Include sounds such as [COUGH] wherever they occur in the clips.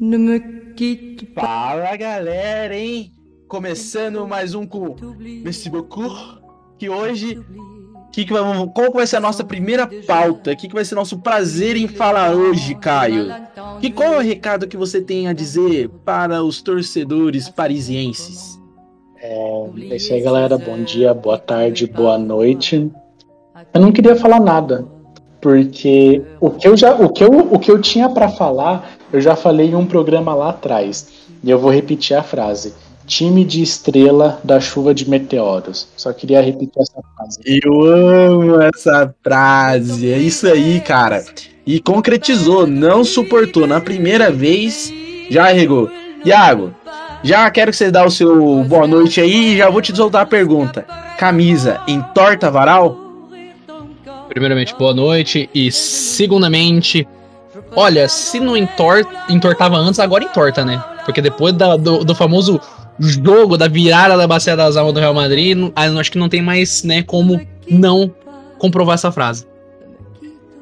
Ne me quitte pas. Fala galera, hein? Começando mais um com Merci beaucoup. Que hoje, que que vamos, qual vai ser a nossa primeira pauta? O que, que vai ser nosso prazer em falar hoje, Caio? Que qual é o recado que você tem a dizer para os torcedores parisienses? É, é isso aí, galera. Bom dia, boa tarde, boa noite. Eu não queria falar nada, porque o que eu já, o que eu, o que eu tinha para falar eu já falei em um programa lá atrás, e eu vou repetir a frase. Time de estrela da chuva de meteoros. Só queria repetir essa frase. Eu amo essa frase. É isso aí, cara. E concretizou, não suportou. Na primeira vez, já regou. Iago, já quero que você dê o seu boa noite aí e já vou te soltar a pergunta. Camisa entorta varal? Primeiramente, boa noite. E segundamente, Olha, se não entor entortava antes, agora entorta, né? Porque depois da, do, do, famoso jogo da virada da Bacia das Almas do Real Madrid, acho que não tem mais, né, como não comprovar essa frase.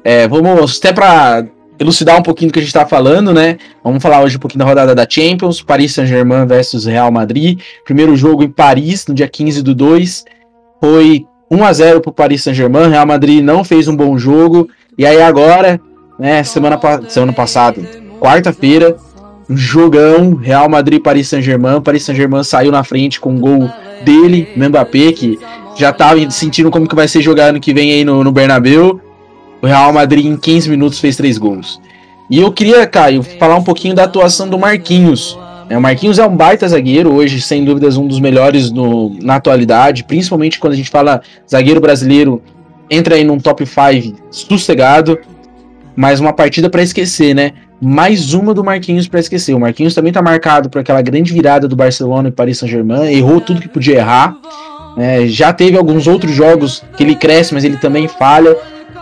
É, vamos até para elucidar um pouquinho do que a gente tá falando, né? Vamos falar hoje um pouquinho da rodada da Champions, Paris Saint-Germain versus Real Madrid. Primeiro jogo em Paris, no dia 15 do 2. Foi 1 a 0 pro Paris Saint-Germain. Real Madrid não fez um bom jogo. E aí agora né? Semana, semana passada, quarta-feira, jogão, Real Madrid Paris Saint-Germain. Paris Saint-Germain saiu na frente com um gol dele, Mbappé, que já tava tá sentindo como que vai ser jogar ano que vem aí no, no Bernabéu. O Real Madrid em 15 minutos fez três gols. E eu queria, Caio, falar um pouquinho da atuação do Marquinhos. É, o Marquinhos é um baita zagueiro, hoje, sem dúvidas, um dos melhores no, na atualidade, principalmente quando a gente fala zagueiro brasileiro, entra aí num top 5 sossegado mas uma partida para esquecer, né? Mais uma do Marquinhos para esquecer. O Marquinhos também tá marcado por aquela grande virada do Barcelona e Paris Saint-Germain, errou tudo que podia errar. Né? Já teve alguns outros jogos que ele cresce, mas ele também falha.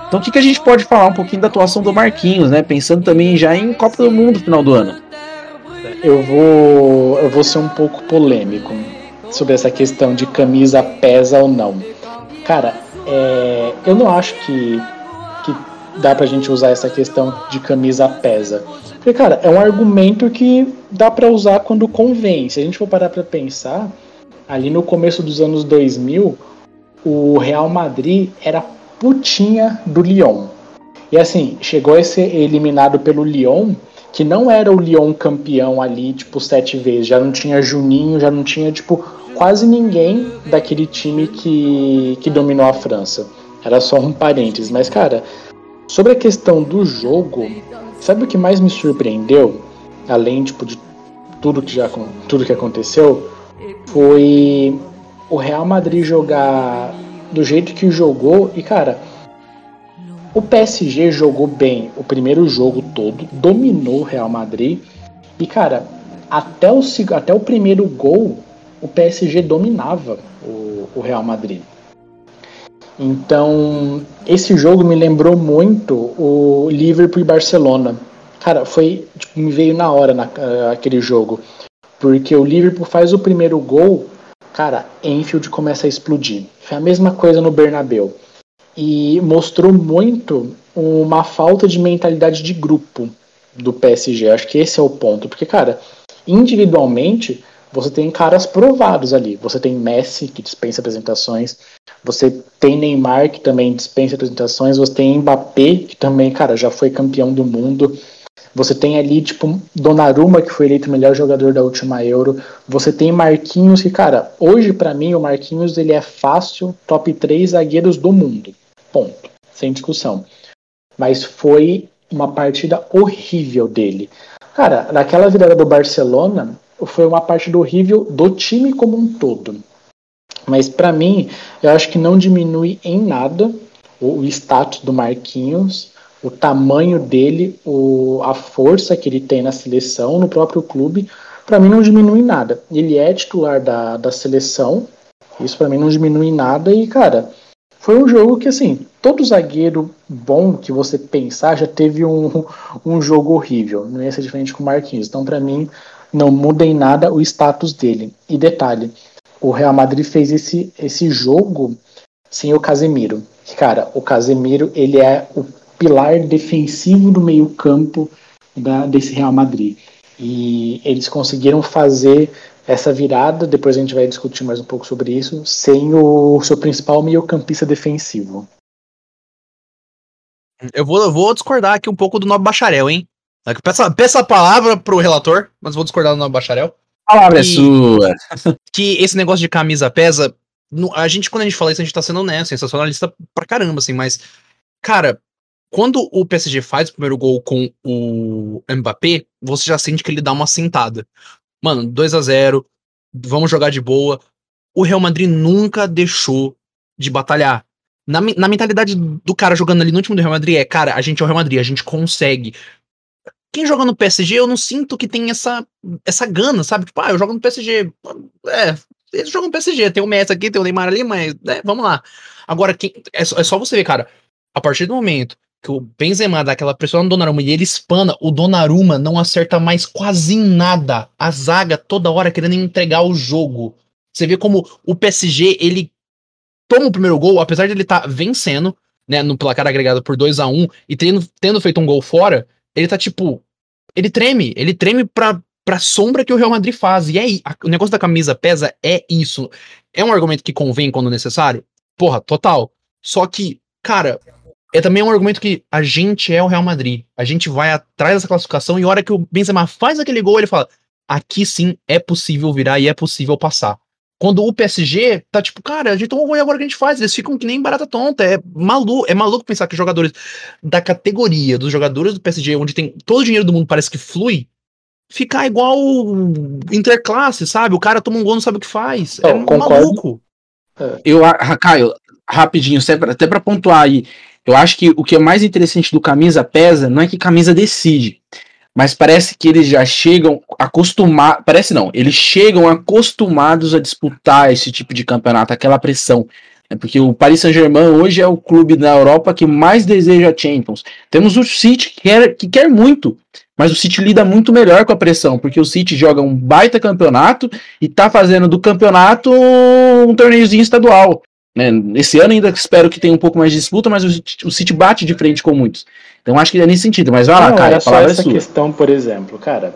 Então, o que, que a gente pode falar um pouquinho da atuação do Marquinhos, né? Pensando também já em Copa do Mundo no final do ano. Eu vou, eu vou ser um pouco polêmico sobre essa questão de camisa pesa ou não. Cara, é, eu não acho que dá pra gente usar essa questão de camisa pesa. Porque, cara, é um argumento que dá para usar quando convém. Se a gente for parar pra pensar, ali no começo dos anos 2000, o Real Madrid era putinha do Lyon. E assim, chegou a ser eliminado pelo Lyon, que não era o Lyon campeão ali, tipo, sete vezes. Já não tinha Juninho, já não tinha, tipo, quase ninguém daquele time que, que dominou a França. Era só um parênteses. Mas, cara, Sobre a questão do jogo, sabe o que mais me surpreendeu, além tipo, de tudo que já tudo que aconteceu, foi o Real Madrid jogar do jeito que jogou e cara, o PSG jogou bem o primeiro jogo todo, dominou o Real Madrid e cara, até o até o primeiro gol o PSG dominava o, o Real Madrid. Então, esse jogo me lembrou muito o Liverpool e Barcelona. Cara, foi. Tipo, me veio na hora na, uh, aquele jogo. Porque o Liverpool faz o primeiro gol, cara, Enfield começa a explodir. Foi a mesma coisa no Bernabeu. E mostrou muito uma falta de mentalidade de grupo do PSG. Acho que esse é o ponto. Porque, cara, individualmente, você tem caras provados ali. Você tem Messi, que dispensa apresentações. Você tem Neymar, que também dispensa apresentações. Você tem Mbappé, que também, cara, já foi campeão do mundo. Você tem ali, tipo, Donnarumma, que foi eleito o melhor jogador da última Euro. Você tem Marquinhos, que, cara, hoje para mim o Marquinhos ele é fácil top 3 zagueiros do mundo. Ponto. Sem discussão. Mas foi uma partida horrível dele. Cara, naquela virada do Barcelona, foi uma partida horrível do time como um todo. Mas para mim, eu acho que não diminui em nada o, o status do Marquinhos, o tamanho dele, o, a força que ele tem na seleção, no próprio clube. Para mim não diminui nada. Ele é titular da, da seleção, isso para mim não diminui nada. E cara, foi um jogo que assim, todo zagueiro bom que você pensar já teve um, um jogo horrível. Não ia ser diferente com o Marquinhos. Então para mim não muda em nada o status dele. E detalhe, o Real Madrid fez esse, esse jogo sem o Casemiro. Cara, o Casemiro ele é o pilar defensivo do meio campo da, desse Real Madrid. E eles conseguiram fazer essa virada, depois a gente vai discutir mais um pouco sobre isso, sem o seu principal meio-campista defensivo. Eu vou, eu vou discordar aqui um pouco do Nobre Bacharel, hein? Peça, peça a palavra pro relator, mas vou discordar do Nobre Bacharel. A palavra é sua. [LAUGHS] Que esse negócio de camisa pesa. A gente, quando a gente fala isso, a gente tá sendo honesto, sensacionalista pra caramba, assim, mas. Cara, quando o PSG faz o primeiro gol com o Mbappé, você já sente que ele dá uma sentada. Mano, 2 a 0 vamos jogar de boa. O Real Madrid nunca deixou de batalhar. Na, na mentalidade do cara jogando ali no time do Real Madrid é, cara, a gente é o Real Madrid, a gente consegue. Quem joga no PSG, eu não sinto que tem essa, essa gana, sabe? Tipo, ah, eu jogo no PSG. É, eles jogam no PSG, tem o Messi aqui, tem o Neymar ali, mas é, vamos lá. Agora, quem, é, é só você ver, cara, a partir do momento que o Benzema dá aquela pressão no Donnarumma e ele espana, o Donnarumma não acerta mais quase nada. A zaga toda hora querendo entregar o jogo. Você vê como o PSG, ele toma o primeiro gol, apesar de ele estar tá vencendo, né, no placar agregado por 2 a 1 um, e tendo, tendo feito um gol fora, ele tá tipo, ele treme, ele treme pra, pra sombra que o Real Madrid faz. E aí, o negócio da camisa pesa é isso. É um argumento que convém quando necessário? Porra, total. Só que, cara, é também um argumento que a gente é o Real Madrid. A gente vai atrás dessa classificação e a hora que o Benzema faz aquele gol, ele fala: aqui sim é possível virar e é possível passar. Quando o PSG tá tipo, cara, a gente tomou gol e agora o que a gente faz? Eles ficam que nem barata tonta. É maluco, é maluco pensar que jogadores da categoria, dos jogadores do PSG, onde tem todo o dinheiro do mundo parece que flui, ficar igual interclasse, sabe? O cara toma um gol não sabe o que faz. é maluco. Eu, Caio, rapidinho, até para pontuar aí, eu acho que o que é mais interessante do camisa pesa não é que camisa decide, mas parece que eles já chegam acostumados. Parece não, eles chegam acostumados a disputar esse tipo de campeonato, aquela pressão. É porque o Paris Saint-Germain hoje é o clube da Europa que mais deseja Champions. Temos o City que quer, que quer muito, mas o City lida muito melhor com a pressão, porque o City joga um baita campeonato e tá fazendo do campeonato um torneiozinho estadual. Né? Esse ano ainda espero que tenha um pouco mais de disputa, mas o, o City bate de frente com muitos. Então acho que é nesse sentido. Mas vai lá, Não, cara. É só essa é questão, por exemplo, cara.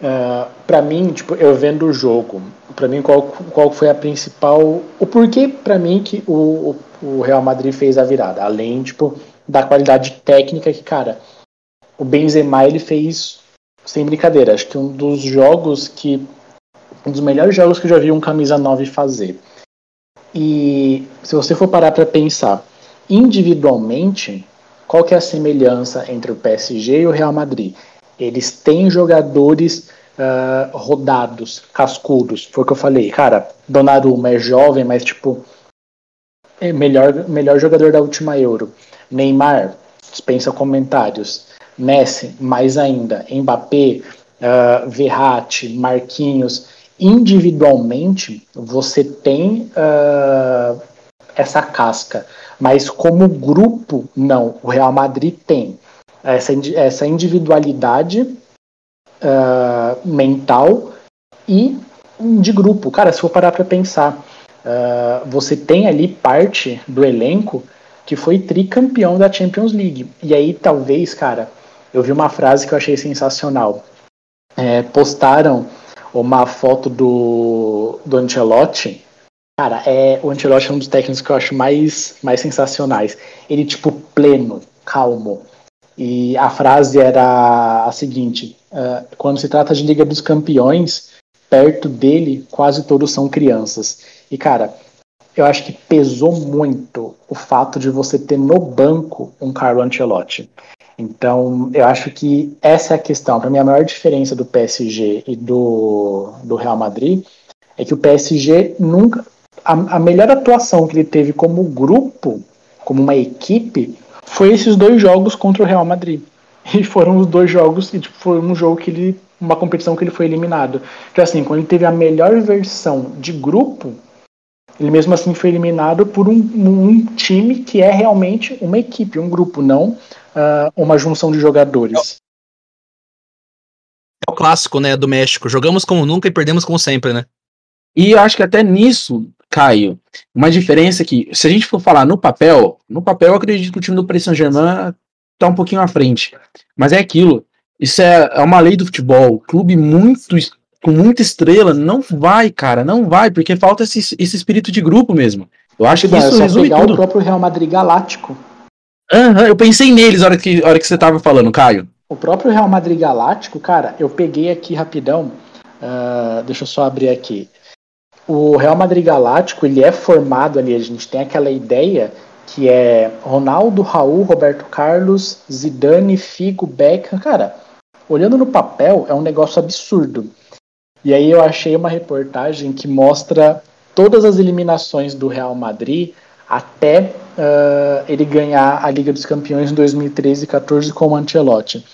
Uh, ah, para mim, tipo, eu vendo o jogo, para mim qual, qual foi a principal, o porquê para mim que o, o Real Madrid fez a virada, além tipo da qualidade técnica que, cara, o Benzema ele fez sem brincadeira, acho que um dos jogos que um dos melhores jogos que eu já vi um camisa 9 fazer. E se você for parar para pensar individualmente, qual que é a semelhança entre o PSG e o Real Madrid? Eles têm jogadores uh, rodados, cascudos. Foi o que eu falei. Cara, Donnarumma é jovem, mas tipo é melhor, melhor jogador da última Euro. Neymar dispensa comentários. Messi, mais ainda. Mbappé, uh, Verratti, Marquinhos individualmente você tem uh, essa casca, mas como grupo, não. O Real Madrid tem essa, essa individualidade uh, mental e de grupo. Cara, se for parar para pensar, uh, você tem ali parte do elenco que foi tricampeão da Champions League. E aí, talvez, cara, eu vi uma frase que eu achei sensacional. É, postaram uma foto do, do Ancelotti. Cara, é, o Ancelotti é um dos técnicos que eu acho mais, mais sensacionais. Ele, tipo, pleno, calmo. E a frase era a seguinte: uh, quando se trata de Liga dos Campeões, perto dele, quase todos são crianças. E, cara, eu acho que pesou muito o fato de você ter no banco um Carlo Ancelotti. Então, eu acho que essa é a questão. Para mim, a maior diferença do PSG e do, do Real Madrid é que o PSG nunca. A, a melhor atuação que ele teve como grupo, como uma equipe, foi esses dois jogos contra o Real Madrid. [LAUGHS] E foram os dois jogos, e tipo, foi um jogo que ele. uma competição que ele foi eliminado. Então, assim, quando ele teve a melhor versão de grupo, ele mesmo assim foi eliminado por um, um time que é realmente uma equipe, um grupo, não uh, uma junção de jogadores. É o clássico, né, do México. Jogamos como nunca e perdemos como sempre, né? E eu acho que até nisso, Caio, uma diferença que, se a gente for falar no papel, no papel eu acredito que o time do Paris Saint-Germain tá um pouquinho à frente. Mas é aquilo. Isso é, é uma lei do futebol. Clube muito com muita estrela não vai, cara, não vai, porque falta esse, esse espírito de grupo mesmo. Eu acho que é isso só resume pegar tudo. o próprio Real Madrid Galáctico. Aham, eu pensei neles na hora que, hora que você tava falando, Caio. O próprio Real Madrid Galáctico, cara, eu peguei aqui rapidão. ah, deixa eu só abrir aqui. O Real Madrid Galáctico, ele é formado ali, a gente tem aquela ideia que é Ronaldo, Raul, Roberto Carlos, Zidane, Figo, Beckham. Cara, olhando no papel, é um negócio absurdo. E aí eu achei uma reportagem que mostra todas as eliminações do Real Madrid até ah, ele ganhar a Liga dos Campeões em 2013 e 14 com o Ancelotti.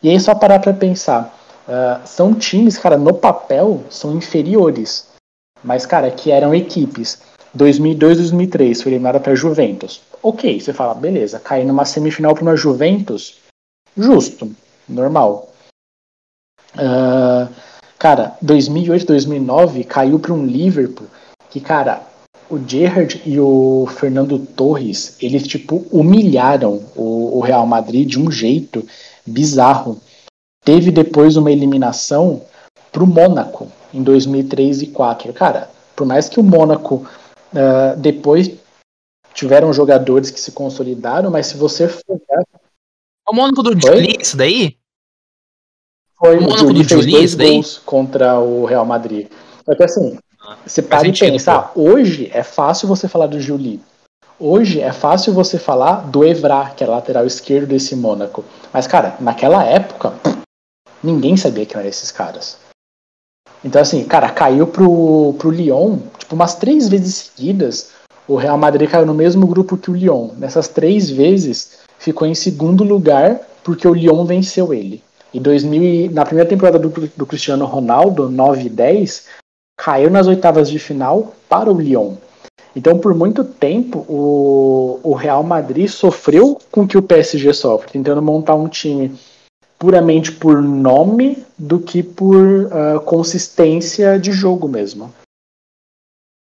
E aí só parar pra pensar, ah, são times, cara, no papel são inferiores, mas cara, que eram equipes. 2002, 2003 foi eliminada para Juventus. Ok, você fala, beleza, cair numa semifinal para uma Juventus, justo, normal. Ah, cara, 2008, 2009 caiu para um Liverpool que, cara, o Gerrard e o Fernando Torres, eles, tipo, humilharam o, o Real Madrid de um jeito bizarro. Teve depois uma eliminação pro Mônaco em 2003 e 2004. Cara, por mais que o Mônaco ah, depois tiveram jogadores que se consolidaram, mas se você for É o Mônaco do Oi? Julie, isso daí? foi O o Mônaco Juli do fez Juli, dois isso daí? gols contra o Real Madrid. Só que assim, você para e sentido, pensar, hoje é fácil você falar do Juli. Hoje é fácil você falar do Evra, que era lateral esquerdo desse Mônaco. Mas, cara, naquela época, ninguém sabia quem eram esses caras. Então, assim, cara, caiu pro, pro Lyon, tipo, umas três vezes seguidas, o Real Madrid caiu no mesmo grupo que o Lyon. Nessas três vezes, ficou em segundo lugar, porque o Lyon venceu ele. Em 2000, e- na primeira temporada do, do Cristiano Ronaldo, 9 e 10, caiu nas oitavas de final para o Lyon. Então, por muito tempo, o, o Real Madrid sofreu com o que o PSG sofre, tentando montar um time puramente por nome do que por ah, consistência de jogo mesmo.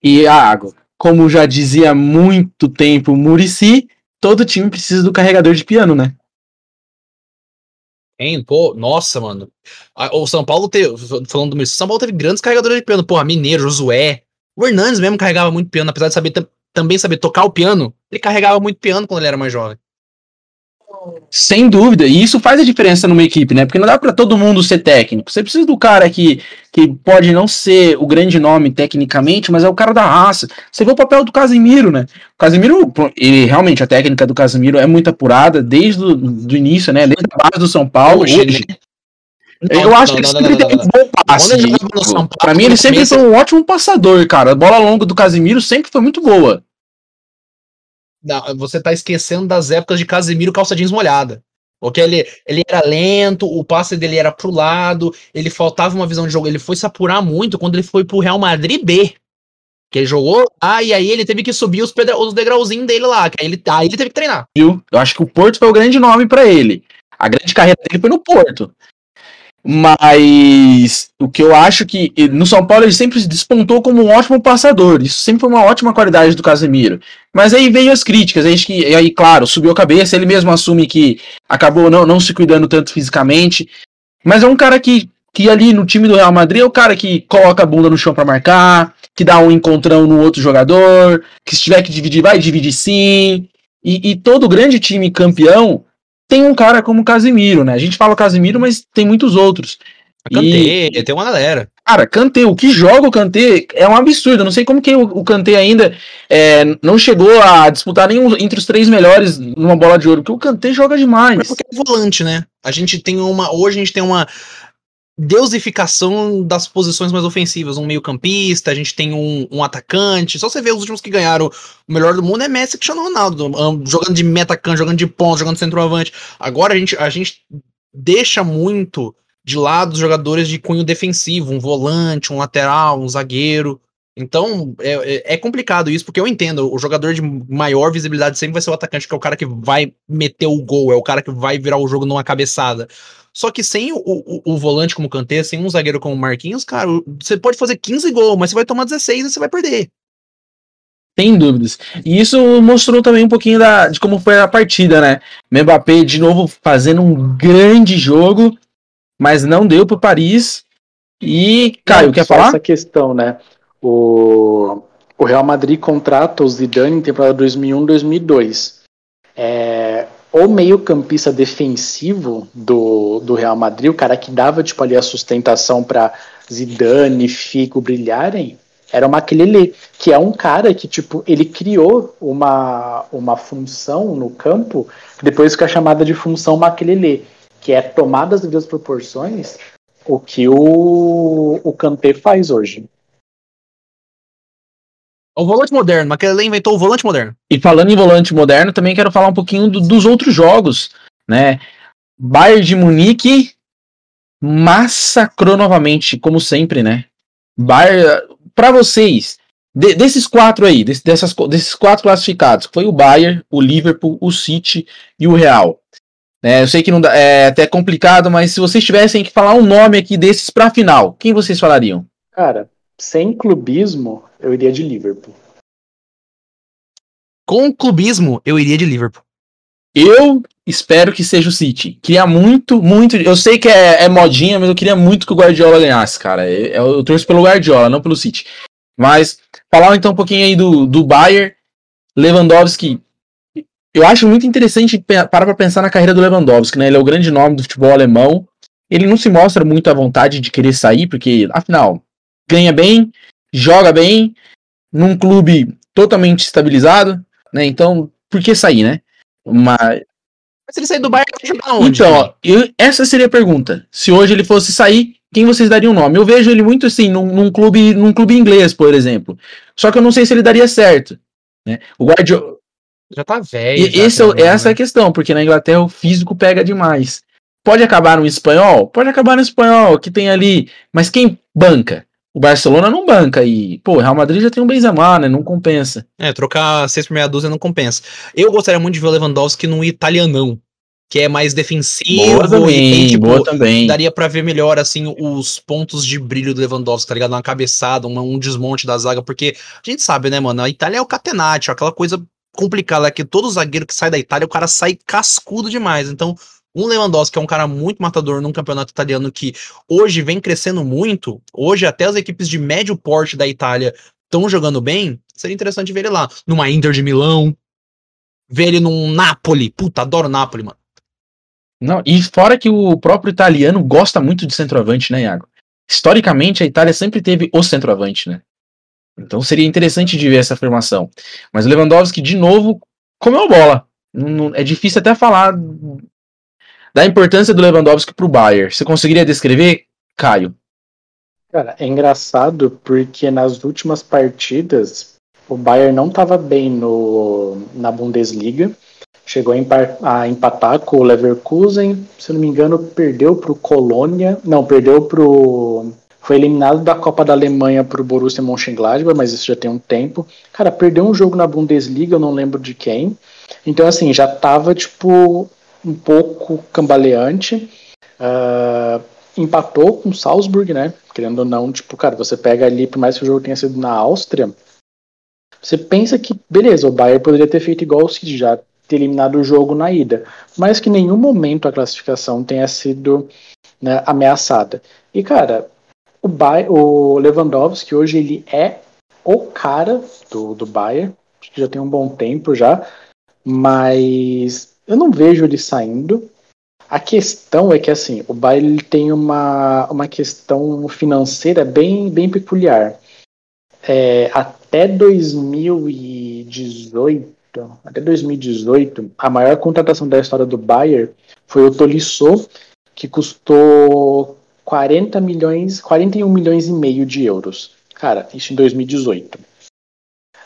E a água. Como já dizia há muito tempo Murici, todo time precisa do carregador de piano, né? Hein, pô, nossa, mano. O São Paulo teve, falando do São Paulo teve grandes carregadores de piano, porra, Mineiro, Josué. O Hernandes mesmo carregava muito piano, apesar de saber tam- também saber tocar o piano, ele carregava muito piano quando ele era mais jovem. Sem dúvida, e isso faz a diferença numa equipe, né? Porque não dá pra todo mundo ser técnico. Você precisa do cara que, que pode não ser o grande nome tecnicamente, mas é o cara da raça. Você vê o papel do Casimiro, né? O Casimiro, ele realmente a técnica do Casimiro é muito apurada desde o do início, né? Desde a base do São Paulo. Hoje, né? Eu Não, acho não, que ele não, sempre não, não, teve não, um bom passe. São Paulo, pra mim, ele sempre foi um ótimo passador, cara. A bola longa do Casimiro sempre foi muito boa. Você tá esquecendo das épocas de Casemiro calça jeans molhada. Porque ele, ele era lento, o passe dele era pro lado, ele faltava uma visão de jogo. Ele foi se apurar muito quando ele foi pro Real Madrid B. Que ele jogou, ah, e aí ele teve que subir os, os degrauzinhos dele lá, que aí ele, aí ele teve que treinar. viu? Eu acho que o Porto foi o grande nome pra ele. A grande carreira dele foi no Porto. Mas o que eu acho que no São Paulo ele sempre se despontou como um ótimo passador. Isso sempre foi uma ótima qualidade do Casemiro. Mas aí veio as críticas. Aí, que, aí claro, subiu a cabeça. Ele mesmo assume que acabou não, não se cuidando tanto fisicamente. Mas é um cara que, que ali no time do Real Madrid é o cara que coloca a bunda no chão pra marcar, que dá um encontrão no outro jogador, que se tiver que dividir, vai dividir sim. E, e todo grande time campeão tem um cara como o Casemiro, né? A gente fala Casemiro, mas tem muitos outros. Cantei, tem uma galera. Cara, Kanté, o que joga o Kanté é um absurdo. Eu não sei como que o, o Kanté ainda é, não chegou a disputar nenhum entre os três melhores numa bola de ouro, porque o Kanté joga demais. Mas porque é volante, né? A gente tem uma. Hoje a gente tem uma deusificação das posições mais ofensivas. Um meio-campista, a gente tem um, um atacante. Só você ver os últimos que ganharam o melhor do mundo é Messi e Cristiano Ronaldo. Jogando de metacante, jogando de ponta, jogando centroavante. Agora a gente, a gente deixa muito de lado os jogadores de cunho defensivo, um volante, um lateral, um zagueiro. Então, é, é- é complicado isso, porque eu entendo, o jogador de maior visibilidade sempre vai ser o atacante, que é o cara que vai meter o gol, é o cara que vai virar o jogo numa cabeçada. Só que sem o, o, o volante como o Kanté, sem um zagueiro como o Marquinhos, cara, você pode fazer 15 gols, mas você vai tomar 16 e você vai perder. Sem dúvidas. E isso mostrou também um pouquinho da, de como foi a partida, né? Mbappé de novo fazendo um grande jogo. mas não deu para Paris. E, Caio, não, quer falar? Essa questão, né? O, o Real Madrid contrata o Zidane em temporada 2001-2002. É, o meio-campista defensivo do, do Real Madrid, o cara que dava tipo ali a sustentação para Zidane, Figo brilharem, era o Makelele, que é um cara que tipo ele criou uma, uma função no campo que depois chamada de função Makelele, que é tomar das devidas proporções o que o, o Kanté faz hoje. O volante moderno, Makelele inventou o volante moderno. E falando em volante moderno, também quero falar um pouquinho do, dos outros jogos, né? Bayern de Munique massacrou novamente, como sempre, né? Bayern, para vocês, de, desses quatro aí, desse, dessas, desses quatro classificados, foi o Bayern, o Liverpool, o City e o Real. É, eu sei que não dá, é até complicado, mas se vocês tivessem que falar um nome aqui desses para final, quem vocês falariam? Cara, sem clubismo, eu iria de Liverpool. Com clubismo, eu iria de Liverpool. Eu espero que seja o City. Queria muito, muito. Eu sei que é, é modinha, mas eu queria muito que o Guardiola ganhasse, cara. Eu, eu torço pelo Guardiola, não pelo City. Mas falar então um pouquinho aí do, do Bayern. Lewandowski. Eu acho muito interessante parar para pensar na carreira do Lewandowski, né? Ele é o grande nome do futebol alemão. Ele não se mostra muito à vontade de querer sair, porque, afinal, ganha bem, joga bem, num clube totalmente estabilizado, né? Então, por que sair, né? Mas. Se ele sair do Bayern, vai jogar onde? Então, ó, eu, essa seria a pergunta. Se hoje ele fosse sair, quem vocês dariam o nome? Eu vejo ele muito assim, num, num, clube, num clube inglês, por exemplo. Só que eu não sei se ele daria certo. Né? O Guardiola. Já tá velho. E esse, é, essa né? é a questão, porque na Inglaterra o físico pega demais. Pode acabar no espanhol? Pode acabar no espanhol, que tem ali. Mas quem banca? O Barcelona não banca e, pô, o Real Madrid já tem um Benzema, né? Não compensa. É, trocar seis por meia dúzia não compensa. Eu gostaria muito de ver o Lewandowski no italianão, que é mais defensivo boa também, e tem, tipo, boa também. daria para ver melhor, assim, os pontos de brilho do Lewandowski, tá ligado? Uma cabeçada, um, um desmonte da zaga, porque a gente sabe, né, mano, a Itália é o catenaccio, aquela coisa complicada, é que todo zagueiro que sai da Itália, o cara sai cascudo demais, então um Lewandowski, que é um cara muito matador num campeonato italiano que hoje vem crescendo muito, hoje até as equipes de médio porte da Itália estão jogando bem, seria interessante ver ele lá. Numa Inter de Milão, ver ele num Napoli. Puta, adoro Napoli, mano. Não, e fora que o próprio italiano gosta muito de centroavante, né, Iago? Historicamente, a Itália sempre teve o centroavante, né? Então seria interessante de ver essa afirmação. Mas o Lewandowski, de novo, comeu bola. Não, é difícil até falar da importância do Lewandowski para o Bayern. Você conseguiria descrever, Caio? Cara, é engraçado porque nas últimas partidas o Bayern não estava bem no, na Bundesliga. Chegou a, empatar com o Leverkusen, se não me engano, perdeu para o Colônia. Não, perdeu para o. Foi eliminado da Copa da Alemanha para o Borussia Mönchengladbach, mas isso já tem um tempo. Cara, perdeu um jogo na Bundesliga, eu não lembro de quem. Então, assim, já tava, tipo, um pouco cambaleante. Uh, empatou com Salzburg, né? Querendo ou não, tipo, cara, você pega ali, por mais que o jogo tenha sido na Áustria, você pensa que, beleza, o Bayern poderia ter feito igual o City, já ter eliminado o jogo na ida, mas que em nenhum momento a classificação tenha sido né, ameaçada. E, cara, o, Bayern, o Lewandowski hoje ele é o cara do, do Bayern, já tem um bom tempo já, mas eu não vejo ele saindo. A questão é que assim, o Bayern tem uma, uma questão financeira bem, bem peculiar. É, até 2018, até 2018, a maior contratação da história do Bayern foi o Tolisso, que custou 40 milhões, 41 milhões e meio de euros. Cara, isso em 2018.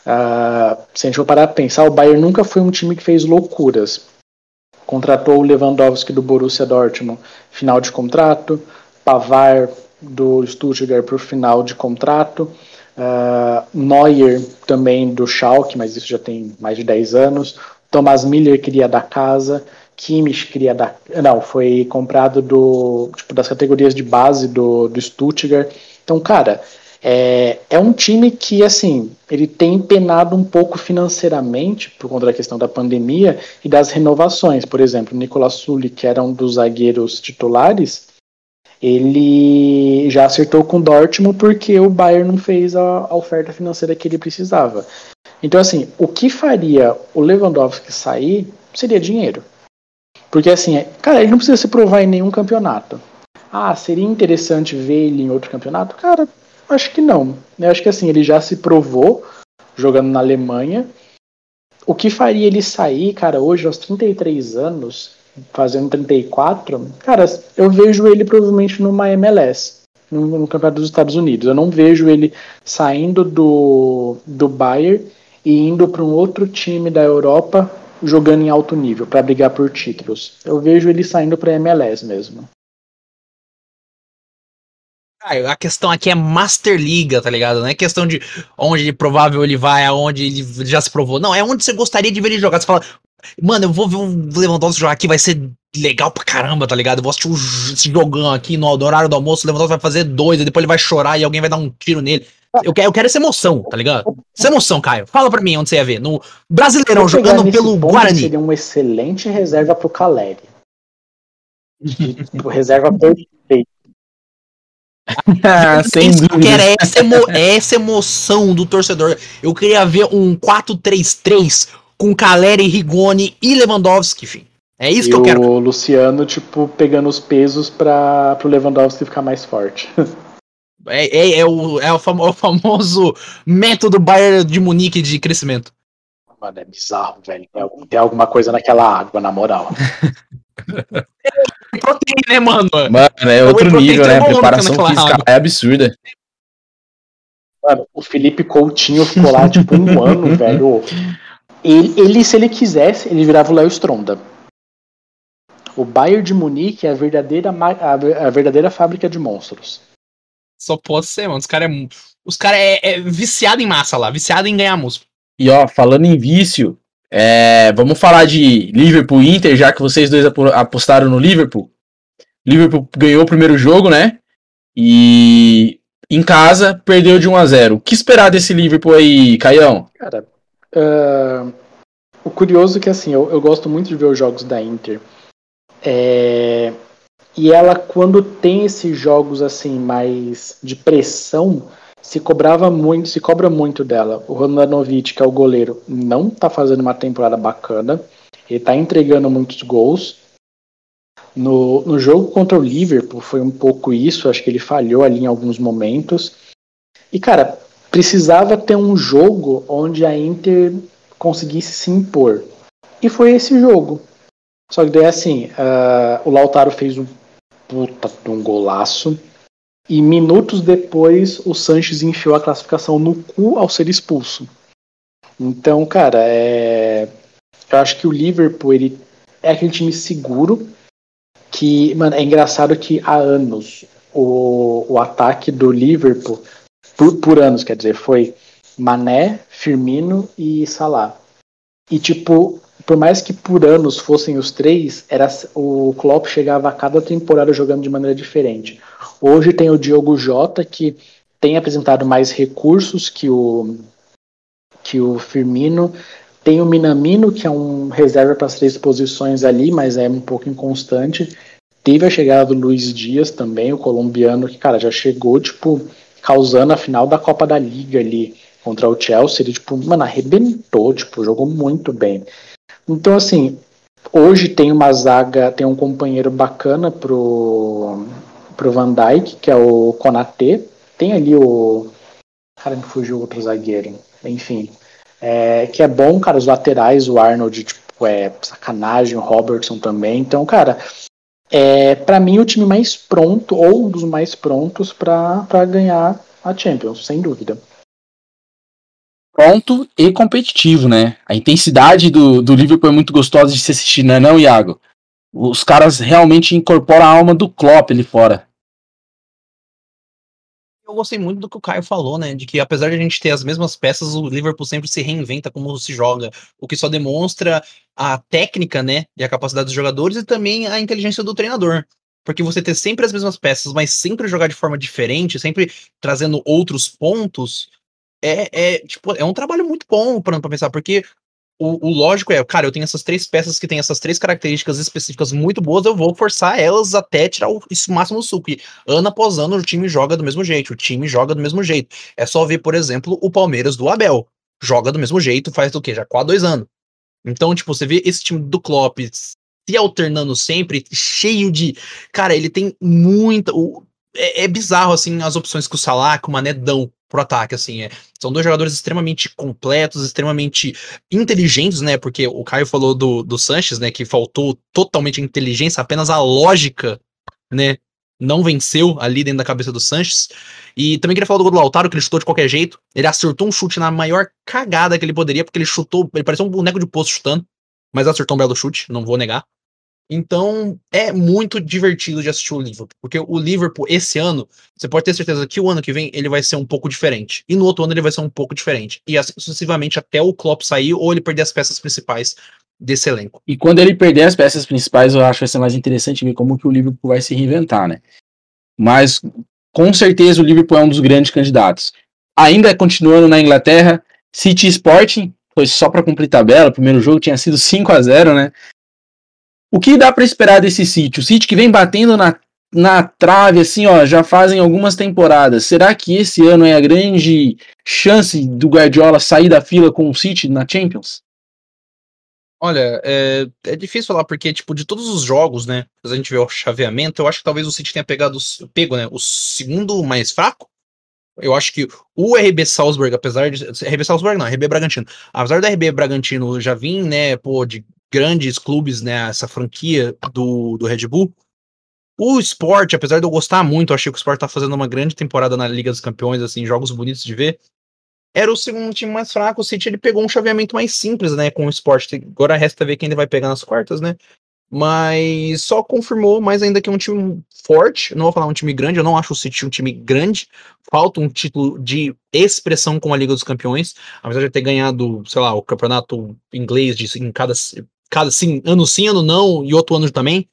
Uh, se a gente for parar para pensar, o Bayern nunca foi um time que fez loucuras contratou o Lewandowski do Borussia Dortmund, final de contrato, Pavar do Stuttgart para o final de contrato, uh, Neuer também do Schalke, mas isso já tem mais de 10 anos, Thomas Miller queria da casa, Kimmich queria da... Não, foi comprado do, tipo, das categorias de base do, do Stuttgart. Então, cara, é, é um time que, assim, ele tem empenado um pouco financeiramente por conta da questão da pandemia e das renovações. Por exemplo, o Nicolas Sully, que era um dos zagueiros titulares, ele já acertou com o Dortmund porque o Bayern não fez a, a oferta financeira que ele precisava. Então, assim, o que faria o Lewandowski sair seria dinheiro. Porque, assim, cara, ele não precisa se provar em nenhum campeonato. Ah, seria interessante ver ele em outro campeonato? Cara, acho que não. Eu acho que, assim, ele já se provou jogando na Alemanha. O que faria ele sair, cara, hoje aos 33 anos, fazendo 34, cara, eu vejo ele provavelmente numa MLS, no, no Campeonato dos Estados Unidos. Eu não vejo ele saindo do, do Bayern e indo para um outro time da Europa jogando em alto nível para brigar por títulos. Eu vejo ele saindo para MLS mesmo. Ah, a questão aqui é Master Liga, tá ligado? Não é questão de onde provável ele vai, aonde ele já se provou. Não, é onde você gostaria de ver ele jogar. Você fala, mano, eu vou ver um Lewandowski jogar aqui, vai ser legal pra caramba, tá ligado? Eu vou assistir esse jogão aqui no, no horário do almoço, o Lewandowski vai fazer dois, e depois ele vai chorar e alguém vai dar um tiro nele. Eu quero, eu quero essa emoção, tá ligado? Essa emoção, Caio. Fala pra mim onde você ia ver. No Brasileirão, jogando pelo Guarani. Seria uma excelente reserva pro Caleri. [LAUGHS] tipo, reserva perfeita. Ah, sem dúvida. Era essa, emo essa emoção do torcedor. Eu queria ver um 4-3-3 com Caleri, Rigoni e Lewandowski, enfim. É isso e que eu quero. o Luciano, tipo, pegando os pesos para pro Lewandowski ficar mais forte. É, é, é, o, é o, famo, o famoso método Bayern de Munique de crescimento. Mano, é bizarro, velho. Tem alguma coisa naquela água, na moral. [LAUGHS] proteína, né, mano? Mano, é outro nível, né? A preparação física água. é absurda. Mano, o Felipe Coutinho ficou lá, tipo, um [LAUGHS] ano, velho. Ele, ele, se ele quisesse, ele virava o Léo Stronda. O Bayern de Munique é a verdadeira, a, verdadeira fábrica de monstros. Só pode ser, mano. Os caras é, os cara é, é viciado em massa lá, viciado em ganhar músculo. E ó, falando em vício, é, vamos falar de Liverpool Inter, já que vocês dois apostaram no Liverpool. Liverpool ganhou o primeiro jogo, né? E em casa perdeu de 1 a 0 O que esperar desse Liverpool aí, Caião? Cara, uh, o curioso é que assim, eu, eu gosto muito de ver os jogos da Inter. É, e ela, quando tem esses jogos assim mais de pressão, se cobrava muito, se cobra muito dela. O Ronanovic, que é o goleiro, não tá fazendo uma temporada bacana. Ele tá entregando muitos gols. No, no jogo contra o Liverpool foi um pouco isso, acho que ele falhou ali em alguns momentos. E cara, precisava ter um jogo onde a Inter conseguisse se impor. E foi esse jogo. Só que daí assim, uh, o Lautaro fez um puta um golaço. E minutos depois o Sanches enfiou a classificação no cu ao ser expulso. Então, cara, é... eu acho que o Liverpool ele é aquele time seguro que, mano, é engraçado que há anos o, o ataque do Liverpool, por, por anos, quer dizer, foi Mané, Firmino e Salah. E, tipo, por mais que por anos fossem os três, era o Klopp chegava a cada temporada jogando de maneira diferente. Hoje tem o Diogo Jota que tem apresentado mais recursos que o que o Firmino. Tem o Minamino, que é um reserva para as três posições ali, mas é um pouco inconstante. Teve a chegada do Luiz Dias também, o colombiano, que, cara, já chegou, tipo, causando a final da Copa da Liga ali contra o Chelsea. Ele, tipo, mano, arrebentou, tipo, jogou muito bem. Então, assim, hoje tem uma zaga, tem um companheiro bacana pro, pro Van Dijk, que é o Konate. Tem ali o. Cara, me fugiu outro zagueiro. Enfim. É, que é bom, cara, os laterais, o Arnold, tipo, é sacanagem, o Robertson também. Então, cara, é para mim o time mais pronto, ou um dos mais prontos para ganhar a Champions, sem dúvida pronto e competitivo, né? A intensidade do, do Liverpool é muito gostosa de se assistir, não é não, Iago? Os caras realmente incorporam a alma do Klopp ali fora. Eu gostei muito do que o Caio falou, né? De que apesar de a gente ter as mesmas peças, o Liverpool sempre se reinventa como se joga. O que só demonstra a técnica, né? E a capacidade dos jogadores e também a inteligência do treinador. Porque você ter sempre as mesmas peças, mas sempre jogar de forma diferente, sempre trazendo outros pontos, é, é, tipo, é um trabalho muito bom para pensar, porque o, o, lógico é, cara, eu tenho essas três peças que têm essas três características específicas muito boas, eu vou forçar elas até tirar o, o máximo do suco. E ano após ano o time joga do mesmo jeito, o time joga do mesmo jeito. É só ver, por exemplo, o Palmeiras do Abel. Joga do mesmo jeito, faz o quê? Já quase dois anos. Então, tipo, você vê esse time do Klopp se alternando sempre, cheio de. Cara, ele tem muita. O, é, é, bizarro, assim, as opções que o Salah, que o Mané dão pro ataque, assim. É, são dois jogadores extremamente completos, extremamente inteligentes, né? Porque o Caio falou do, do Sanches, né? Que faltou totalmente inteligência, apenas a lógica, né? Não venceu ali dentro da cabeça do Sanches. E também queria falar do gol do Lautaro, que ele chutou de qualquer jeito. Ele acertou um chute na maior cagada que ele poderia, porque ele chutou, ele parecia um boneco de poço chutando, mas acertou um belo chute, não vou negar. Então é muito divertido de assistir o Liverpool, porque o Liverpool esse ano, você pode ter certeza que o ano que vem ele vai ser um pouco diferente, e no outro ano ele vai ser um pouco diferente, e assim sucessivamente até o Klopp sair ou ele perder as peças principais desse elenco. E quando ele perder as peças principais, eu acho que vai ser mais interessante ver como que o Liverpool vai se reinventar, né? Mas com certeza o Liverpool é um dos grandes candidatos. Ainda continuando na Inglaterra, City Sporting foi só para cumprir tabela, o primeiro jogo tinha sido 5 a 0, né? O que dá para esperar desse City? O City que vem batendo na, na trave, assim, ó, já fazem algumas temporadas. Será que esse ano é a grande chance do Guardiola sair da fila com o City na Champions? Olha, é, é difícil falar, porque, tipo, de todos os jogos, né? A gente vê o chaveamento, eu acho que talvez o City tenha pegado, pego, né? O segundo mais fraco. Eu acho que o RB Salzburg, apesar de. RB Salzburg não, RB Bragantino. Apesar do RB Bragantino já vir, né, pô, de grandes clubes, né, essa franquia do, do Red Bull. O Sport, apesar de eu gostar muito, eu achei que o Sport tá fazendo uma grande temporada na Liga dos Campeões, assim, jogos bonitos de ver. Era o segundo time mais fraco, o City ele pegou um chaveamento mais simples, né, com o Sport. Agora resta ver quem ele vai pegar nas quartas, né? Mas só confirmou mais ainda que é um time forte. Não vou falar um time grande, eu não acho o City um time grande. Falta um título de expressão com a Liga dos Campeões. Apesar de ter ganhado, sei lá, o campeonato inglês de, em cada cada sim, ano sim, ano não, e outro ano também,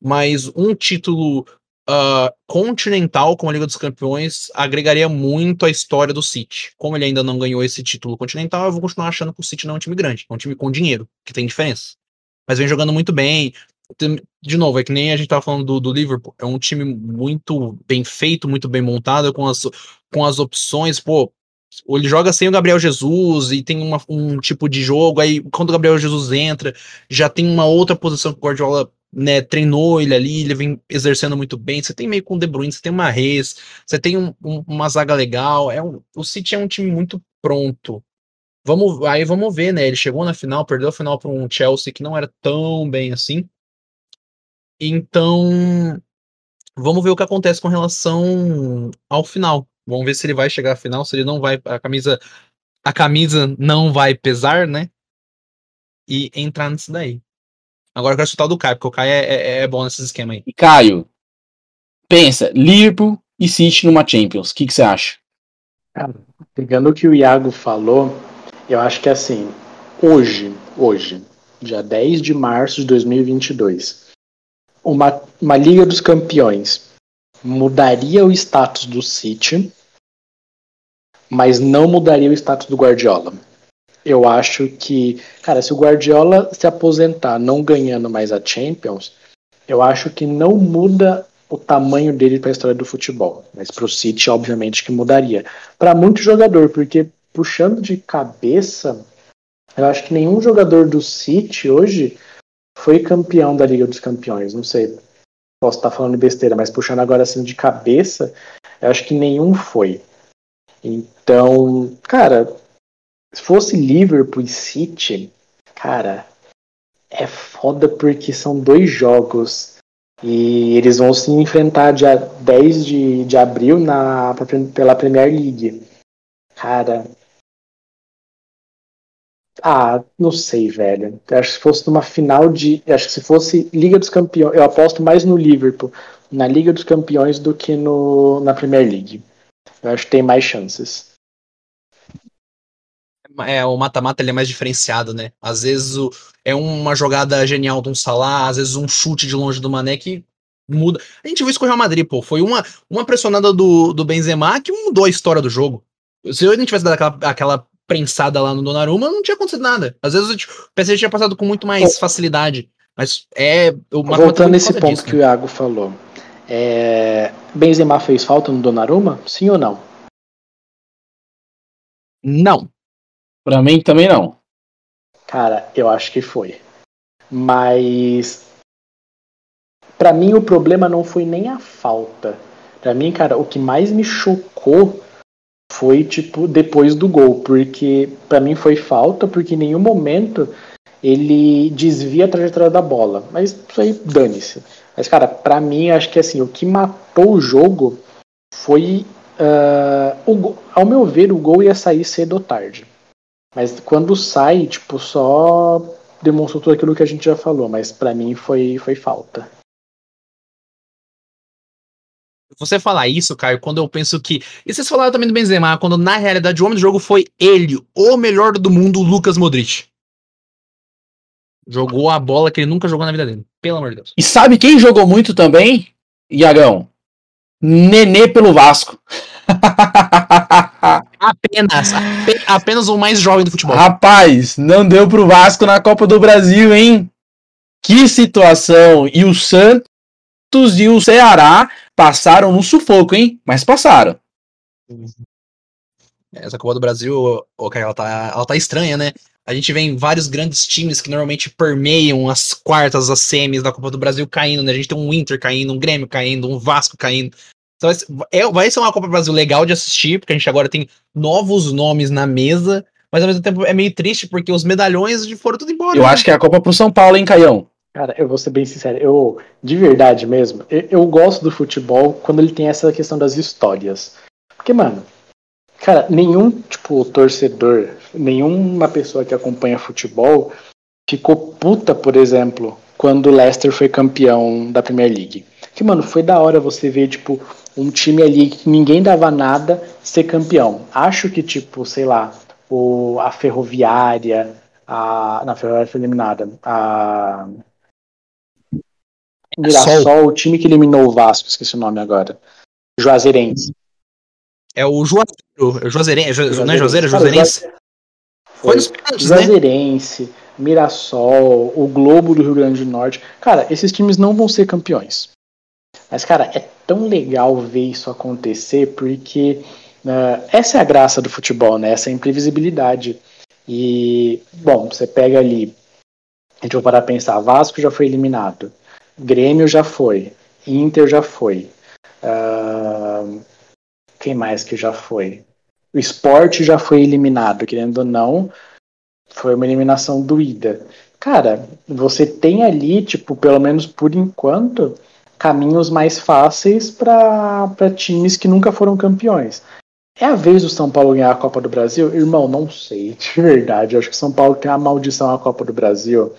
mas um título uh, continental com a Liga dos Campeões agregaria muito à história do City. Como ele ainda não ganhou esse título continental, eu vou continuar achando que o City não é um time grande, é um time com dinheiro, que tem diferença. Mas vem jogando muito bem. De novo, é que nem a gente tava falando do, do Liverpool, é um time muito bem feito, muito bem montado, com as, com as opções, pô, ele joga sem o Gabriel Jesus e tem uma, um tipo de jogo, aí quando o Gabriel Jesus entra, já tem uma outra posição que o Guardiola né, treinou ele ali, ele vem exercendo muito bem. Você tem meio com o De Bruyne, você tem uma Reis, você tem um, um, uma zaga legal. É um, o City é um time muito pronto. Vamos, aí vamos ver, né? Ele chegou na final, perdeu a final para um Chelsea que não era tão bem assim. Então, vamos ver o que acontece com relação ao final. Vamos ver se ele vai chegar à final, se ele não vai. A camisa. A camisa não vai pesar, né? E entrar nisso daí. Agora eu quero chutar o do Caio, porque o Caio é, é, é bom nesses esquemas aí. E Caio, pensa, Liverpool e City numa Champions. O que, que você acha? pegando o que o Iago falou, eu acho que assim, hoje, hoje, dia 10 de março de 2022, uma, uma Liga dos Campeões mudaria o status do City mas não mudaria o status do Guardiola. Eu acho que, cara, se o Guardiola se aposentar não ganhando mais a Champions, eu acho que não muda o tamanho dele para a história do futebol. Mas para o City, obviamente, que mudaria. Para muito jogador, porque puxando de cabeça, eu acho que nenhum jogador do City hoje foi campeão da Liga dos Campeões. Não sei, posso estar falando besteira, mas puxando agora assim de cabeça, eu acho que nenhum foi. Então, cara, se fosse Liverpool e City, cara, é foda porque são dois jogos e eles vão se enfrentar dia 10 de, de abril na, pela Premier League. Cara. Ah, não sei, velho. Eu acho que se fosse numa final de. Acho que se fosse Liga dos Campeões. Eu aposto mais no Liverpool na Liga dos Campeões do que no, na Premier League. Eu acho que tem mais chances. É, o mata-mata ele é mais diferenciado, né? Às vezes o, é uma jogada genial de um Salah, às vezes um chute de longe do Mané que muda. A gente viu isso com o Real Madrid, pô. Foi uma, uma pressionada do, do Benzema que mudou a história do jogo. Se ele não tivesse dado aquela, aquela prensada lá no Donnarumma, não tinha acontecido nada. Às vezes tipo, o PSG tinha passado com muito mais facilidade. Mas é. Voltando nesse ponto disso, que né? o Iago falou. É, Benzema fez falta no Donnarumma? Sim ou não? Não. Para mim também não. Cara, eu acho que foi. Mas para mim o problema não foi nem a falta. Para mim, cara, o que mais me chocou foi tipo depois do gol, porque para mim foi falta, porque em nenhum momento ele desvia a trajetória da bola. Mas isso aí dane-se. Mas, cara, para mim, acho que assim, o que matou o jogo foi. Uh, o, ao meu ver, o gol ia sair cedo ou tarde. Mas quando sai, tipo, só demonstrou tudo aquilo que a gente já falou. Mas para mim foi, foi falta. Você falar isso, Caio, quando eu penso que. E vocês falaram também do Benzema, quando na realidade o homem do jogo foi ele, o melhor do mundo, Lucas Modric. Jogou a bola que ele nunca jogou na vida dele. Pelo amor de Deus. E sabe quem jogou muito também, Iagão? Nenê pelo Vasco. [LAUGHS] apenas, apenas o mais jovem do futebol. Rapaz, não deu pro Vasco na Copa do Brasil, hein? Que situação! E o Santos e o Ceará passaram no sufoco, hein? Mas passaram. Essa Copa do Brasil, ela, tá, ela tá estranha, né? A gente vê em vários grandes times que normalmente permeiam as quartas, as semis da Copa do Brasil caindo, né? A gente tem um Inter caindo, um Grêmio caindo, um Vasco caindo. Então é, vai ser uma Copa do Brasil legal de assistir, porque a gente agora tem novos nomes na mesa, mas ao mesmo tempo é meio triste porque os medalhões foram tudo embora. Eu né? acho que é a Copa pro São Paulo, hein, Caião? Cara, eu vou ser bem sincero, eu, de verdade mesmo, eu, eu gosto do futebol quando ele tem essa questão das histórias. Porque, mano, Cara, nenhum, tipo, torcedor, nenhuma pessoa que acompanha futebol ficou puta, por exemplo, quando o Leicester foi campeão da Premier League. Que, mano, foi da hora você ver, tipo, um time ali que ninguém dava nada ser campeão. Acho que, tipo, sei lá, o, a Ferroviária, a. Na Ferroviária foi eliminada. A. Mirassol, o time que eliminou o Vasco, esqueci o nome agora. Juazeirense. É o Juazeiro, é Juazeirense, Juazeiro, não é Juazeiro, é Juazeirense? Foi nos pênaltis, Juazeirense, né? Mirassol, o Globo do Rio Grande do Norte. Cara, esses times não vão ser campeões. Mas, cara, é tão legal ver isso acontecer porque uh, essa é a graça do futebol, né? Essa imprevisibilidade. E, bom, você pega ali, a gente vai parar a pensar, Vasco já foi eliminado, Grêmio já foi, Inter já foi. Uh, quem mais que já foi? O esporte já foi eliminado, querendo ou não, foi uma eliminação doída. Cara, você tem ali, tipo, pelo menos por enquanto, caminhos mais fáceis para times que nunca foram campeões. É a vez do São Paulo ganhar a Copa do Brasil? Irmão, não sei, [LAUGHS] de verdade. Eu acho que São Paulo tem a maldição à Copa do Brasil.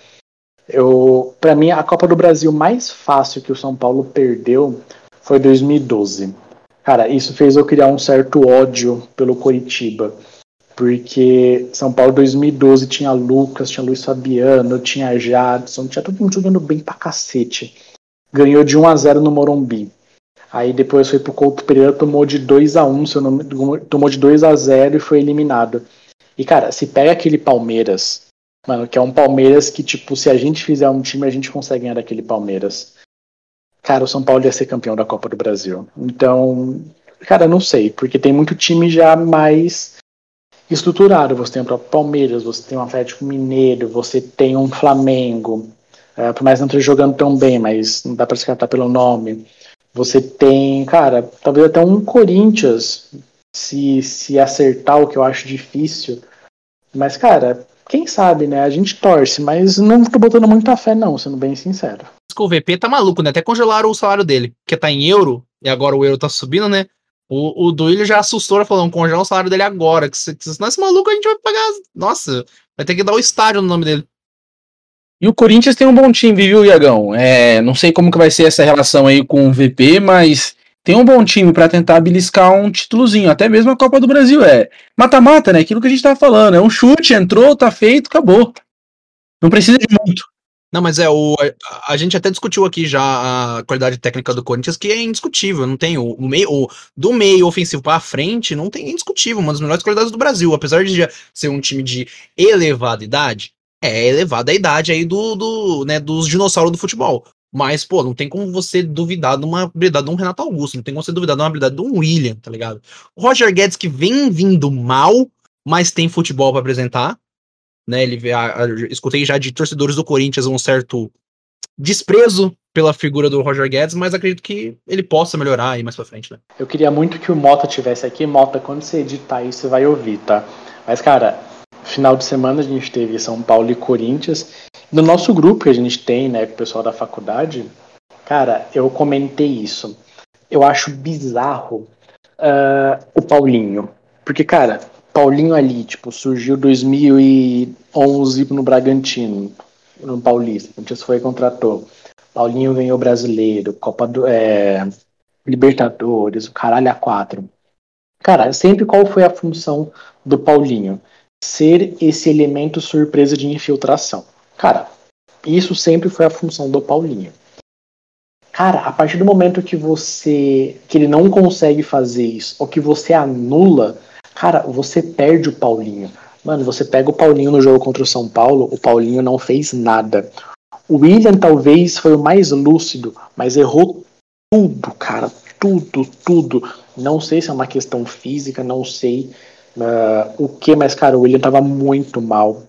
Eu, para mim, a Copa do Brasil mais fácil que o São Paulo perdeu foi 2012. Cara, isso fez eu criar um certo ódio pelo Coritiba. Porque São Paulo 2012 tinha Lucas, tinha Luiz Fabiano, tinha Jadson, tinha todo mundo jogando bem pra cacete. Ganhou de 1 a 0 no Morumbi. Aí depois foi pro Couto Pereira, tomou de 2 a 1 seu nome, tomou de 2 a 0 e foi eliminado. E cara, se pega aquele Palmeiras, mano, que é um Palmeiras que, tipo, se a gente fizer um time, a gente consegue ganhar daquele Palmeiras cara, o São Paulo ia ser campeão da Copa do Brasil. Então, cara, não sei, porque tem muito time já mais estruturado. Você tem o próprio Palmeiras, você tem o Atlético Mineiro, você tem um Flamengo, é, por mais não esteja jogando tão bem, mas não dá para descartar pelo nome. Você tem, cara, talvez até um Corinthians, se, se acertar o que eu acho difícil. Mas, cara, quem sabe, né? A gente torce, mas não tô botando muita fé, não, sendo bem sincero o VP tá maluco, né? Até congelaram o salário dele, porque tá em euro, e agora o euro tá subindo, né? O, o Duílio já assustou, falando, congelar o salário dele agora, que se, se esse maluco a gente vai pagar, nossa, vai ter que dar o estádio no nome dele. E o Corinthians tem um bom time, viu, Iagão? É, não sei como que vai ser essa relação aí com o VP, mas tem um bom time para tentar beliscar um títulozinho, até mesmo a Copa do Brasil. É mata-mata, né? Aquilo que a gente tava falando. É um chute, entrou, tá feito, acabou. Não precisa de muito. Não, mas é, o, a, a, gente até discutiu aqui já a qualidade técnica do Corinthians, que é indiscutível, não tem o, o meio, o, do meio ofensivo para frente, não tem indiscutível, uma das melhores qualidades do Brasil, apesar de ser um time de elevada idade, é elevada a idade aí do, do né, dos dinossauros do futebol. Mas, pô, não tem como você duvidar de uma habilidade de um Renato Augusto, não tem como você duvidar de uma habilidade de um William, tá ligado? O Roger Guedes que vem vindo mal, mas tem futebol para apresentar, né? Ele a, a, escutei já de torcedores do Corinthians um certo desprezo pela figura do Roger Guedes, mas acredito que ele possa melhorar aí mais pra frente, né? Eu queria muito que o Mota tivesse aqui. Mota, quando você editar isso, você vai ouvir, tá? Mas, cara, final de semana a gente teve São Paulo e Corinthians. No nosso grupo que a gente tem, né, com o pessoal da faculdade, cara, eu comentei isso. Eu acho bizarro uh, o Paulinho. Porque, cara, Paulinho ali, tipo, surgiu 2011 no Bragantino, no Paulista. O Corinthians foi e contratou. Paulinho ganhou brasileiro, Copa do. É, Libertadores, o caralho a quatro. Cara, sempre qual foi a função do Paulinho? Ser esse elemento surpresa de infiltração. Cara, isso sempre foi a função do Paulinho. Cara, a partir do momento que você. que ele não consegue fazer isso, ou que você anula Cara, você perde o Paulinho. Mano, você pega o Paulinho no jogo contra o São Paulo, o Paulinho não fez nada. O William talvez foi o mais lúcido, mas errou tudo, cara. Tudo, tudo. Não sei se é uma questão física, não sei uh, o que, mas, cara, o William tava muito mal.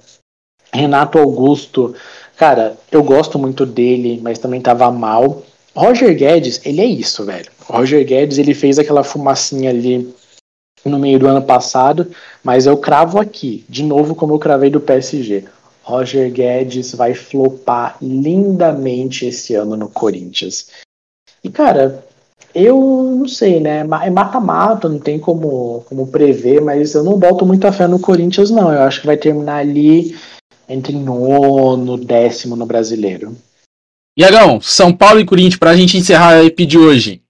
Renato Augusto, cara, eu gosto muito dele, mas também tava mal. Roger Guedes, ele é isso, velho. Roger Guedes, ele fez aquela fumacinha ali no meio do ano passado, mas eu cravo aqui, de novo como eu cravei do PSG. Roger Guedes vai flopar lindamente esse ano no Corinthians. E cara, eu não sei, né? É mata-mata, não tem como, como prever, mas eu não boto muita fé no Corinthians, não. Eu acho que vai terminar ali entre nono, décimo no brasileiro. Iagão, São Paulo e Corinthians, pra gente encerrar a EP de hoje.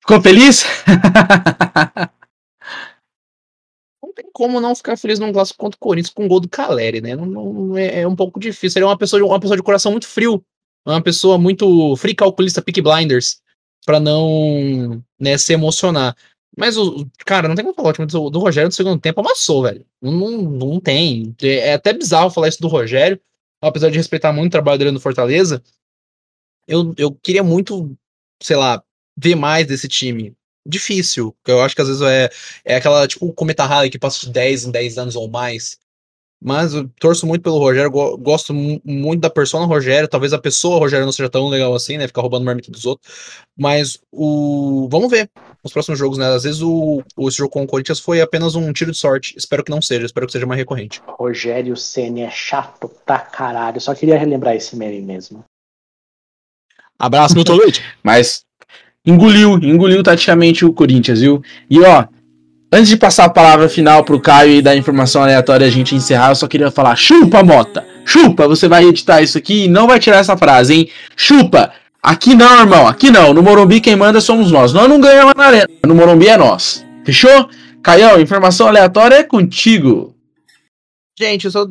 Ficou feliz? [LAUGHS] como não ficar feliz num clássico contra o Corinthians com um gol do Caleri, né? Não, não é, é, um pouco difícil. Ele é uma pessoa, uma pessoa de coração muito frio, uma pessoa muito free calculista, pick blinders, para não né, se emocionar. Mas, o cara, não tem como falar. O do, do Rogério no segundo tempo amassou, velho. Não, não, não tem. É, é até bizarro falar isso do Rogério, apesar de respeitar muito o trabalho dele no Fortaleza. Eu, eu queria muito, sei lá, ver mais desse time difícil. Eu acho que às vezes é, é aquela, tipo, Cometa Halley que passa de 10 em 10 anos ou mais. Mas eu torço muito pelo Rogério, gosto muito da persona Rogério. Talvez a pessoa Rogério não seja tão legal assim, né? Ficar roubando marmita dos outros. Mas o. Vamos ver nos próximos jogos, né? Às vezes o, o esse jogo com o Corinthians foi apenas um tiro de sorte. Espero que não seja, espero que seja mais recorrente. Rogério Senna é chato pra caralho. Só queria relembrar esse meme mesmo. Abraço, Milton Leite. Mas engoliu, engoliu taticamente o Corinthians, viu? E ó, antes de passar a palavra final pro Caio e dar informação aleatória a gente encerrar, eu só queria falar: chupa, Mota! Chupa! Você vai editar isso aqui e não vai tirar essa frase, hein? Chupa! Aqui não, irmão, aqui não. No Morumbi quem manda somos nós. Nós não ganhamos na arena. No Morumbi é nós. Fechou? Caião, informação aleatória é contigo. Gente, eu só.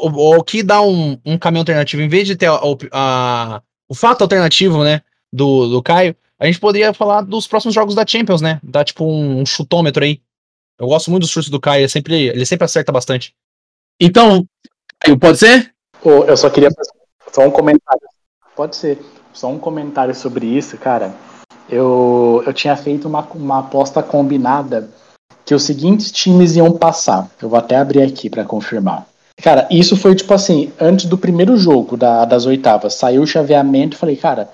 O, que dá um, um caminho alternativo, em vez de ter a, a, o fato alternativo, né? Do, do Caio, a gente poderia falar dos próximos jogos da Champions, né? Dar tipo um, um chutômetro aí. Eu gosto muito dos chutes do Caio, ele sempre, ele sempre acerta bastante. Então, pode ser? Oh, eu só queria fazer só um comentário. Pode ser. Só um comentário sobre isso, cara. Eu, eu tinha feito uma, uma aposta combinada que os seguintes times iam passar. Eu vou até abrir aqui para confirmar. Cara, isso foi tipo assim, antes do primeiro jogo da, das oitavas. Saiu o chaveamento e falei, cara,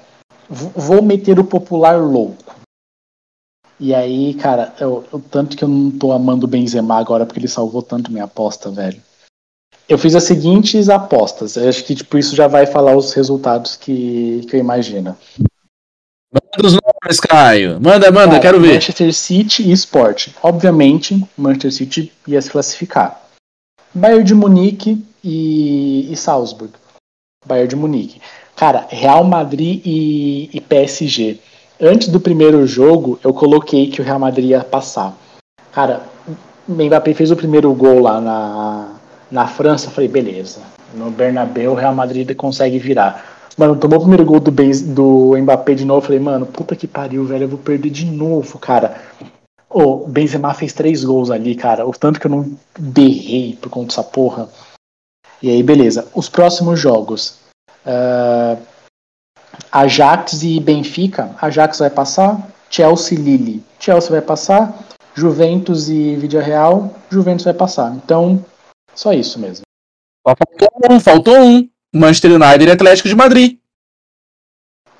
vou meter o popular louco. E aí, cara, eu, eu, tanto que eu não tô amando o Benzema agora porque ele salvou tanto minha aposta, velho. Eu fiz as seguintes apostas. Eu acho que tipo, isso já vai falar os resultados que, que eu imagino. Manda os nomes, Caio. Manda, manda, cara, quero ver. Manchester City e Sport. Obviamente, Manchester City ia se classificar. Bayern de Munique e, e Salzburg. Bayern de Munique. Cara, Real Madrid e, e PSG. Antes do primeiro jogo, eu coloquei que o Real Madrid ia passar. Cara, Mbappé fez o primeiro gol lá na, na França. Falei, beleza, No Bernabéu, o Real Madrid consegue virar. Mano, tomou o primeiro gol do, do Mbappé de novo. Falei, mano, puta que pariu, velho. Eu vou perder de novo, cara. O Benzema fez três gols ali, cara. O tanto que eu não berrei por conta dessa porra. E aí, beleza. Os próximos jogos. Uh, Ajax e Benfica. Ajax vai passar. Chelsea e Lille. Chelsea vai passar. Juventus e Vidia Real. Juventus vai passar. Então, só isso mesmo. Faltou um, faltou um. Manchester United e Atlético de Madrid.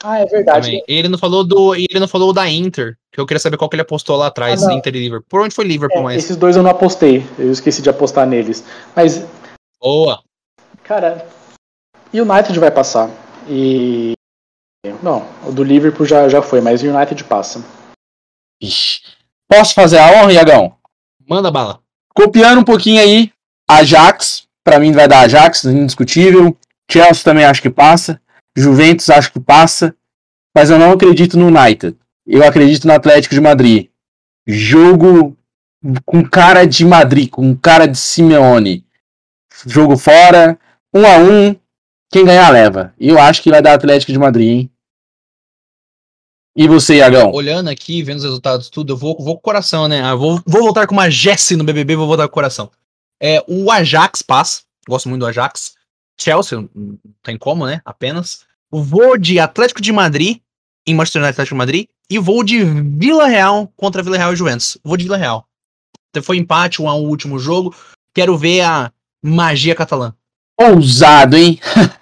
Ah, é verdade. Também. Ele não falou do, ele não falou da Inter, que eu queria saber qual que ele apostou lá atrás, ah, Inter e Liverpool. Por onde foi Liverpool é, mais? Esses dois eu não apostei, eu esqueci de apostar neles. Mas boa. Cara, United vai passar. E não, o do Liverpool já, já foi, mas o United passa. Ixi. Posso fazer a honra, Iagão? Manda bala. Copiando um pouquinho aí, Ajax, para mim vai dar Ajax, indiscutível. Chelsea também acho que passa. Juventus acho que passa. Mas eu não acredito no United. Eu acredito no Atlético de Madrid. Jogo com cara de Madrid, com cara de Simeone. Jogo fora, um a um. Quem ganhar leva. Eu acho que vai dar Atlético de Madrid, hein? E você, Iagão? Olhando aqui, vendo os resultados tudo, eu vou, vou com o coração, né? Ah, vou, vou voltar com uma Jesse no BBB, vou voltar com o coração. É, o Ajax passa. Gosto muito do Ajax. Chelsea, não tem como, né? Apenas. Vou de Atlético de Madrid em Manchester United Atlético de Madrid. E vou de Vila Real contra Vila Real e Juventus. Vou de Vila Real. Foi empate, um último jogo. Quero ver a magia catalã. Ousado, hein?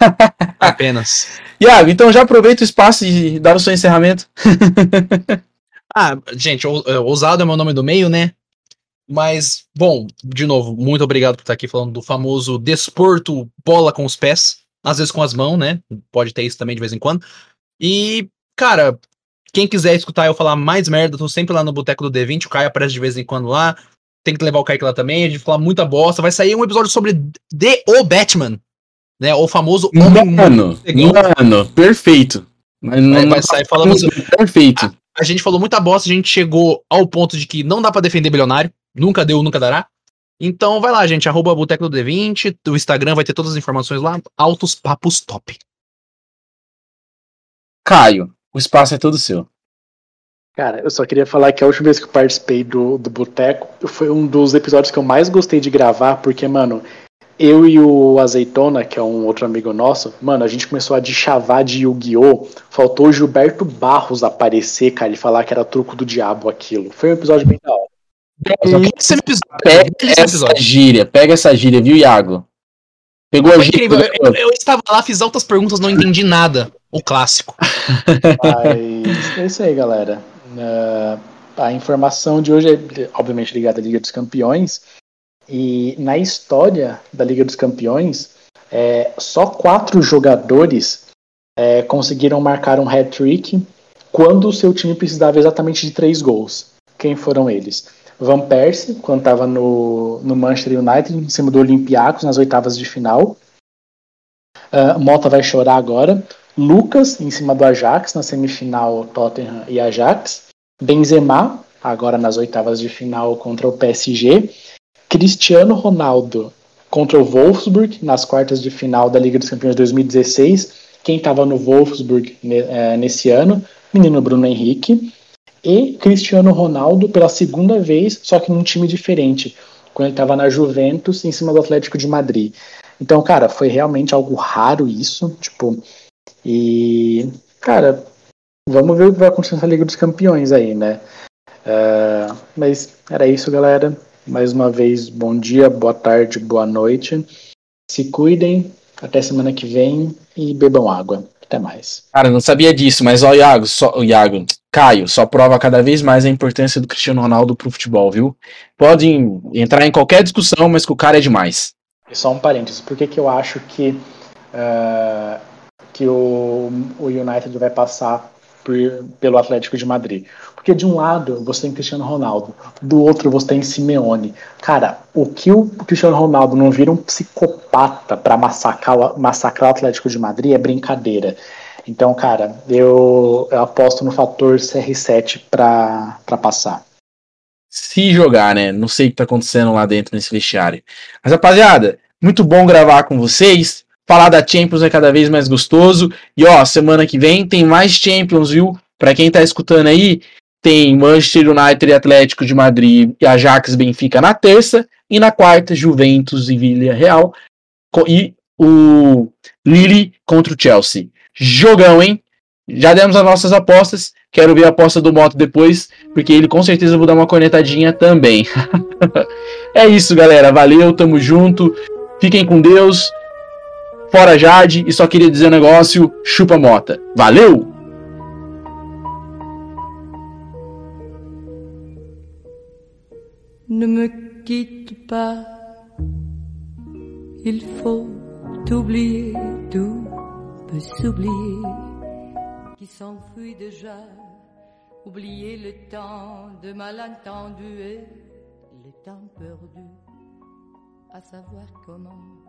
[LAUGHS] Apenas. Iago, então já aproveita o espaço e dá o seu encerramento. [LAUGHS] ah, gente, é, ousado é meu nome do meio, né? Mas, bom, de novo, muito obrigado por estar aqui falando do famoso desporto bola com os pés, às vezes com as mãos, né? Pode ter isso também de vez em quando. E, cara, quem quiser escutar eu falar mais merda, tô sempre lá no Boteco do D20, o Caio aparece de vez em quando lá. Tem que levar o Kaique lá também, a gente falar muita bosta. Vai sair um episódio sobre The O Batman, né? O famoso Homem Mano, mano, perfeito. Mas não, vai sair falando Perfeito. A, a, gente falou muita bosta, a gente chegou ao ponto de que não dá para defender bilionário. Nunca deu, nunca dará. Então vai lá, gente, arroba Boteco do D20, o Instagram vai ter todas as informações lá, altos papos top. Caio, o espaço é todo seu. Cara, eu só queria falar que a última vez que eu participei do, do Boteco foi um dos episódios que eu mais gostei de gravar, porque, mano, eu e o Azeitona, que é um outro amigo nosso, mano, a gente começou a deschavar de Yu-Gi-Oh! Faltou o Gilberto Barros aparecer, cara, e falar que era truco do diabo aquilo. Foi um episódio bem da hora. Pega essa gíria, pega essa gíria, viu, Iago? Pegou a gíria. Eu, eu, eu, estava lá, fiz altas perguntas, não entendi nada. O clássico. [LAUGHS] Mas é isso aí, galera. Uh, a informação de hoje é, obviamente, ligada à Liga dos Campeões. E na história da Liga dos Campeões, é, só quatro jogadores é, conseguiram marcar um hat-trick quando o seu time precisava exatamente de três gols. Quem foram eles? Van Persie, quando estava no, no Manchester United, em cima do Olympiacos, nas oitavas de final. Uh, Mota vai chorar agora. Lucas, em cima do Ajax, na semifinal Tottenham e Ajax. Benzema, agora nas oitavas de final contra o PSG. Cristiano Ronaldo contra o Wolfsburg, nas quartas de final da Liga dos Campeões 2016. Quem estava no Wolfsburg eh, nesse ano? Menino Bruno Henrique e Cristiano Ronaldo pela segunda vez, só que num time diferente, quando ele estava na Juventus em cima do Atlético de Madrid. Então, cara, foi realmente algo raro isso, tipo, e cara, vamos ver o que vai acontecer nessa Liga dos Campeões aí, né? Uh, mas era isso, galera. Mais uma vez, bom dia, boa tarde, boa noite. Se cuidem, até semana que vem e bebam água. Até mais. Cara, não sabia disso, mas ó, Iago, só, o Iago, Caio, só prova cada vez mais a importância do Cristiano Ronaldo pro futebol, viu? Podem entrar em qualquer discussão, mas que o cara é demais. E só um parênteses, por que, que eu acho que, uh, que o, o United vai passar por, pelo Atlético de Madrid? Porque de um lado você tem Cristiano Ronaldo, do outro você tem Simeone. Cara, o que o Cristiano Ronaldo não vira um psicopata para massacrar, massacrar o Atlético de Madrid é brincadeira. Então, cara, eu, eu aposto no fator CR7 para passar. Se jogar, né? Não sei o que tá acontecendo lá dentro nesse vestiário. Mas, rapaziada, muito bom gravar com vocês. Falar da Champions é cada vez mais gostoso. E ó, semana que vem tem mais Champions, viu? Para quem tá escutando aí, tem Manchester United e Atlético de Madrid e Ajax Benfica na terça. E na quarta, Juventus e Villarreal. E o Lille contra o Chelsea. Jogão, hein? Já demos as nossas apostas. Quero ver a aposta do Moto depois, porque ele com certeza vou dar uma cornetadinha também. [LAUGHS] é isso, galera. Valeu, tamo junto. Fiquem com Deus. Fora Jade. E só queria dizer um negócio: chupa mota. Valeu! Ne me quitte pas, il faut oublier, tout peut s'oublier, qui s'enfuit déjà. Oublier le temps de malentendu et le temps perdu, à savoir comment